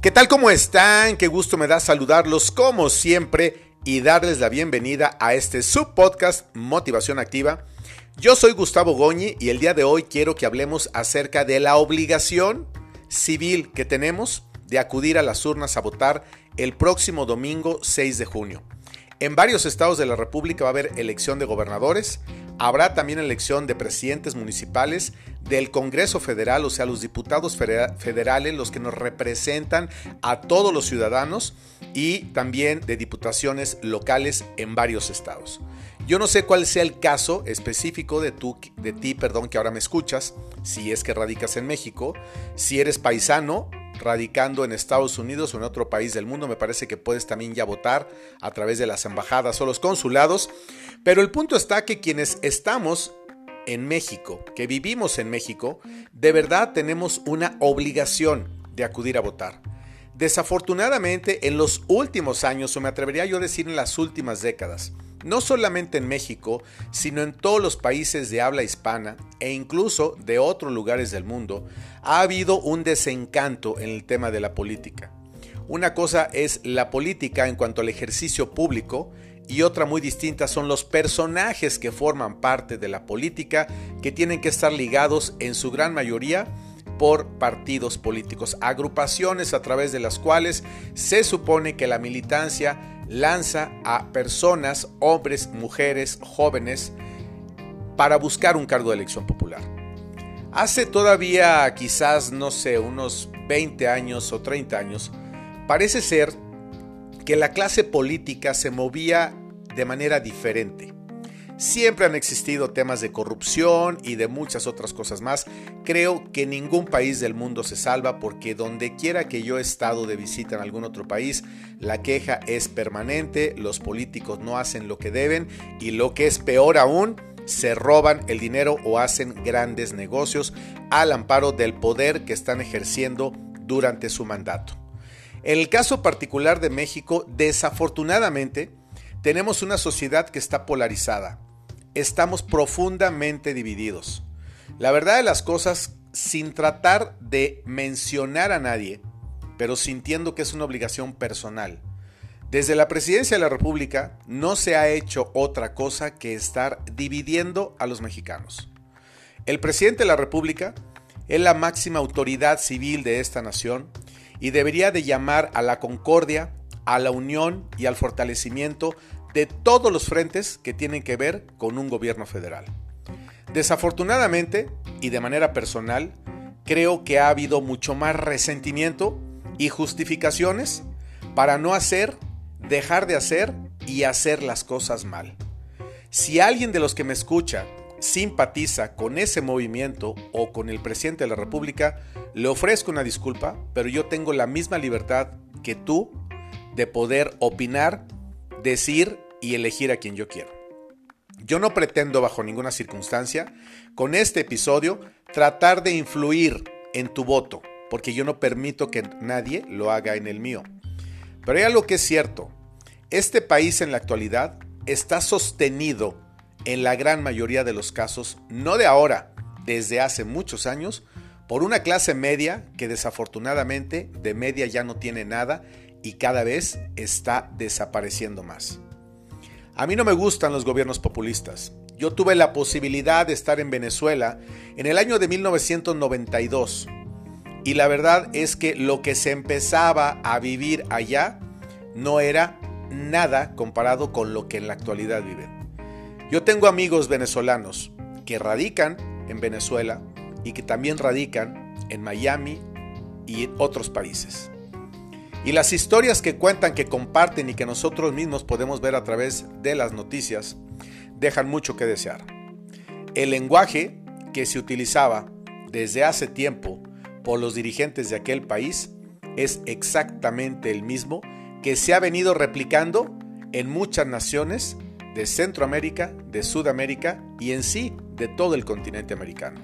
¿Qué tal? ¿Cómo están? Qué gusto me da saludarlos como siempre y darles la bienvenida a este subpodcast Motivación Activa. Yo soy Gustavo Goñi y el día de hoy quiero que hablemos acerca de la obligación civil que tenemos de acudir a las urnas a votar el próximo domingo 6 de junio. En varios estados de la República va a haber elección de gobernadores, habrá también elección de presidentes municipales, del Congreso Federal, o sea, los diputados federales, los que nos representan a todos los ciudadanos, y también de diputaciones locales en varios estados. Yo no sé cuál sea el caso específico de, de ti, perdón, que ahora me escuchas, si es que radicas en México, si eres paisano radicando en Estados Unidos o en otro país del mundo, me parece que puedes también ya votar a través de las embajadas o los consulados, pero el punto está que quienes estamos en México, que vivimos en México, de verdad tenemos una obligación de acudir a votar. Desafortunadamente, en los últimos años, o me atrevería yo a decir en las últimas décadas, no solamente en México, sino en todos los países de habla hispana e incluso de otros lugares del mundo, ha habido un desencanto en el tema de la política. Una cosa es la política en cuanto al ejercicio público y otra muy distinta son los personajes que forman parte de la política que tienen que estar ligados en su gran mayoría por partidos políticos, agrupaciones a través de las cuales se supone que la militancia lanza a personas, hombres, mujeres, jóvenes, para buscar un cargo de elección popular. Hace todavía quizás, no sé, unos 20 años o 30 años, parece ser que la clase política se movía de manera diferente. Siempre han existido temas de corrupción y de muchas otras cosas más. Creo que ningún país del mundo se salva porque donde quiera que yo he estado de visita en algún otro país, la queja es permanente, los políticos no hacen lo que deben y lo que es peor aún, se roban el dinero o hacen grandes negocios al amparo del poder que están ejerciendo durante su mandato. En el caso particular de México, desafortunadamente, tenemos una sociedad que está polarizada. Estamos profundamente divididos. La verdad de las cosas, sin tratar de mencionar a nadie, pero sintiendo que es una obligación personal. Desde la presidencia de la República no se ha hecho otra cosa que estar dividiendo a los mexicanos. El presidente de la República es la máxima autoridad civil de esta nación y debería de llamar a la concordia, a la unión y al fortalecimiento de todos los frentes que tienen que ver con un gobierno federal. Desafortunadamente, y de manera personal, creo que ha habido mucho más resentimiento y justificaciones para no hacer, dejar de hacer y hacer las cosas mal. Si alguien de los que me escucha simpatiza con ese movimiento o con el presidente de la República, le ofrezco una disculpa, pero yo tengo la misma libertad que tú de poder opinar, decir y elegir a quien yo quiero. Yo no pretendo bajo ninguna circunstancia con este episodio tratar de influir en tu voto, porque yo no permito que nadie lo haga en el mío. Pero hay algo que es cierto, este país en la actualidad está sostenido en la gran mayoría de los casos, no de ahora, desde hace muchos años, por una clase media que desafortunadamente de media ya no tiene nada y cada vez está desapareciendo más. A mí no me gustan los gobiernos populistas. Yo tuve la posibilidad de estar en Venezuela en el año de 1992 y la verdad es que lo que se empezaba a vivir allá no era nada comparado con lo que en la actualidad viven. Yo tengo amigos venezolanos que radican en Venezuela y que también radican en Miami y en otros países. Y las historias que cuentan, que comparten y que nosotros mismos podemos ver a través de las noticias, dejan mucho que desear. El lenguaje que se utilizaba desde hace tiempo por los dirigentes de aquel país es exactamente el mismo que se ha venido replicando en muchas naciones de Centroamérica, de Sudamérica y en sí de todo el continente americano.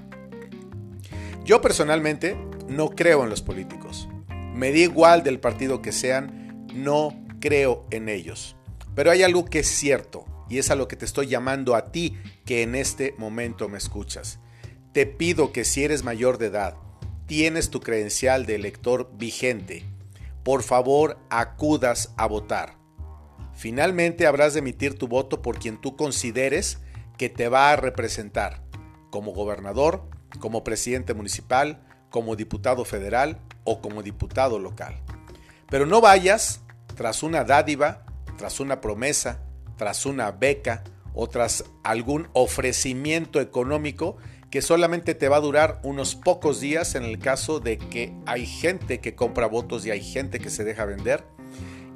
Yo personalmente no creo en los políticos. Me da igual del partido que sean, no creo en ellos. Pero hay algo que es cierto y es a lo que te estoy llamando a ti que en este momento me escuchas. Te pido que si eres mayor de edad, tienes tu credencial de elector vigente, por favor acudas a votar. Finalmente habrás de emitir tu voto por quien tú consideres que te va a representar, como gobernador, como presidente municipal, como diputado federal o como diputado local. Pero no vayas tras una dádiva, tras una promesa, tras una beca o tras algún ofrecimiento económico que solamente te va a durar unos pocos días en el caso de que hay gente que compra votos y hay gente que se deja vender.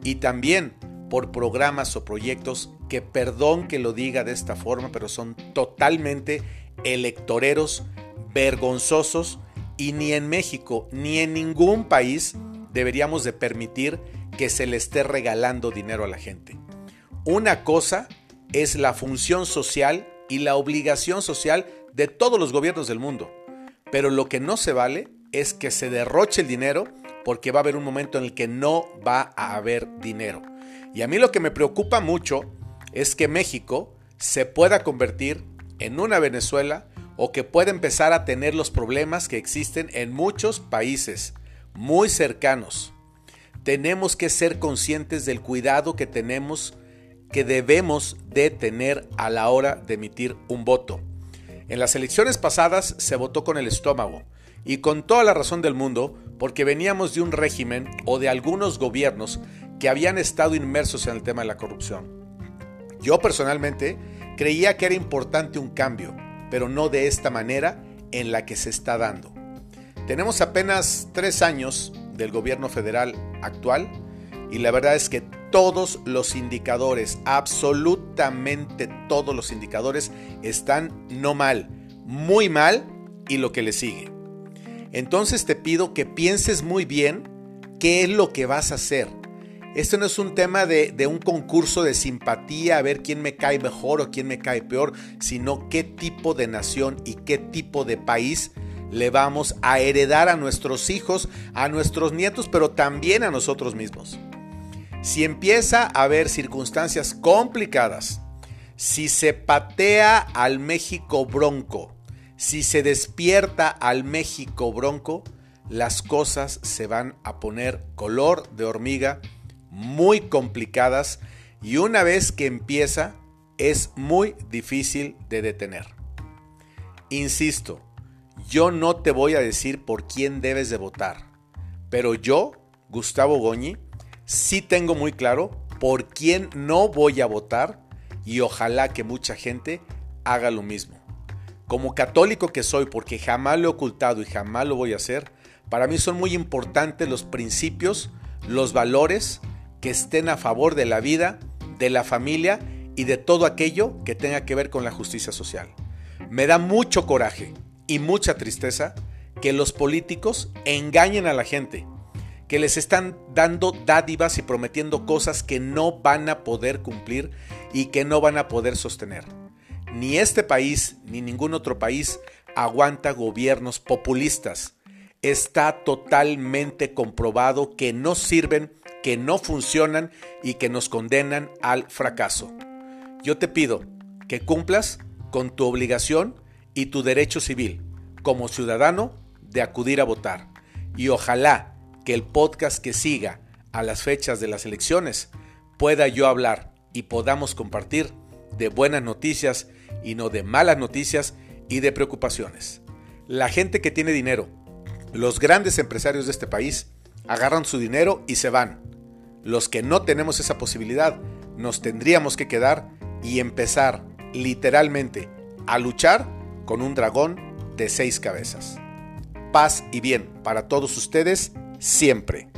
Y también por programas o proyectos que, perdón que lo diga de esta forma, pero son totalmente electoreros, vergonzosos y ni en México ni en ningún país deberíamos de permitir que se le esté regalando dinero a la gente. Una cosa es la función social y la obligación social de todos los gobiernos del mundo, pero lo que no se vale es que se derroche el dinero porque va a haber un momento en el que no va a haber dinero. Y a mí lo que me preocupa mucho es que México se pueda convertir en una Venezuela o que pueda empezar a tener los problemas que existen en muchos países muy cercanos. Tenemos que ser conscientes del cuidado que tenemos, que debemos de tener a la hora de emitir un voto. En las elecciones pasadas se votó con el estómago y con toda la razón del mundo porque veníamos de un régimen o de algunos gobiernos que habían estado inmersos en el tema de la corrupción. Yo personalmente creía que era importante un cambio, pero no de esta manera en la que se está dando. Tenemos apenas tres años del gobierno federal actual y la verdad es que todos los indicadores, absolutamente todos los indicadores están no mal, muy mal y lo que le sigue. Entonces te pido que pienses muy bien qué es lo que vas a hacer. Esto no es un tema de, un concurso de simpatía, a ver quién me cae mejor o quién me cae peor, sino qué tipo de nación y qué tipo de país le vamos a heredar a nuestros hijos, a nuestros nietos, pero también a nosotros mismos. Si empieza a haber circunstancias complicadas, si se patea al México bronco, si se despierta al México bronco, las cosas se van a poner color de hormiga, muy complicadas, y una vez que empieza, es muy difícil de detener. Insisto, yo no te voy a decir por quién debes de votar, pero yo, Gustavo Goñi, sí tengo muy claro por quién no voy a votar y ojalá que mucha gente haga lo mismo. Como católico que soy, porque jamás lo he ocultado y jamás lo voy a hacer, para mí son muy importantes los principios, los valores que estén a favor de la vida, de la familia y de todo aquello que tenga que ver con la justicia social. Me da mucho coraje y mucha tristeza que los políticos engañen a la gente, que les están dando dádivas y prometiendo cosas que no van a poder cumplir y que no van a poder sostener. Ni este país ni ningún otro país aguanta gobiernos populistas. Está totalmente comprobado que no sirven, que no funcionan y que nos condenan al fracaso. Yo te pido que cumplas con tu obligación y tu derecho civil como ciudadano de acudir a votar. Y ojalá que el podcast que siga a las fechas de las elecciones pueda yo hablar y podamos compartir de buenas noticias y no de malas noticias y de preocupaciones. La gente que tiene dinero, los grandes empresarios de este país, agarran su dinero y se van. Los que no tenemos esa posibilidad, nos tendríamos que quedar y empezar literalmente a luchar con un dragón de seis cabezas. Paz y bien para todos ustedes siempre.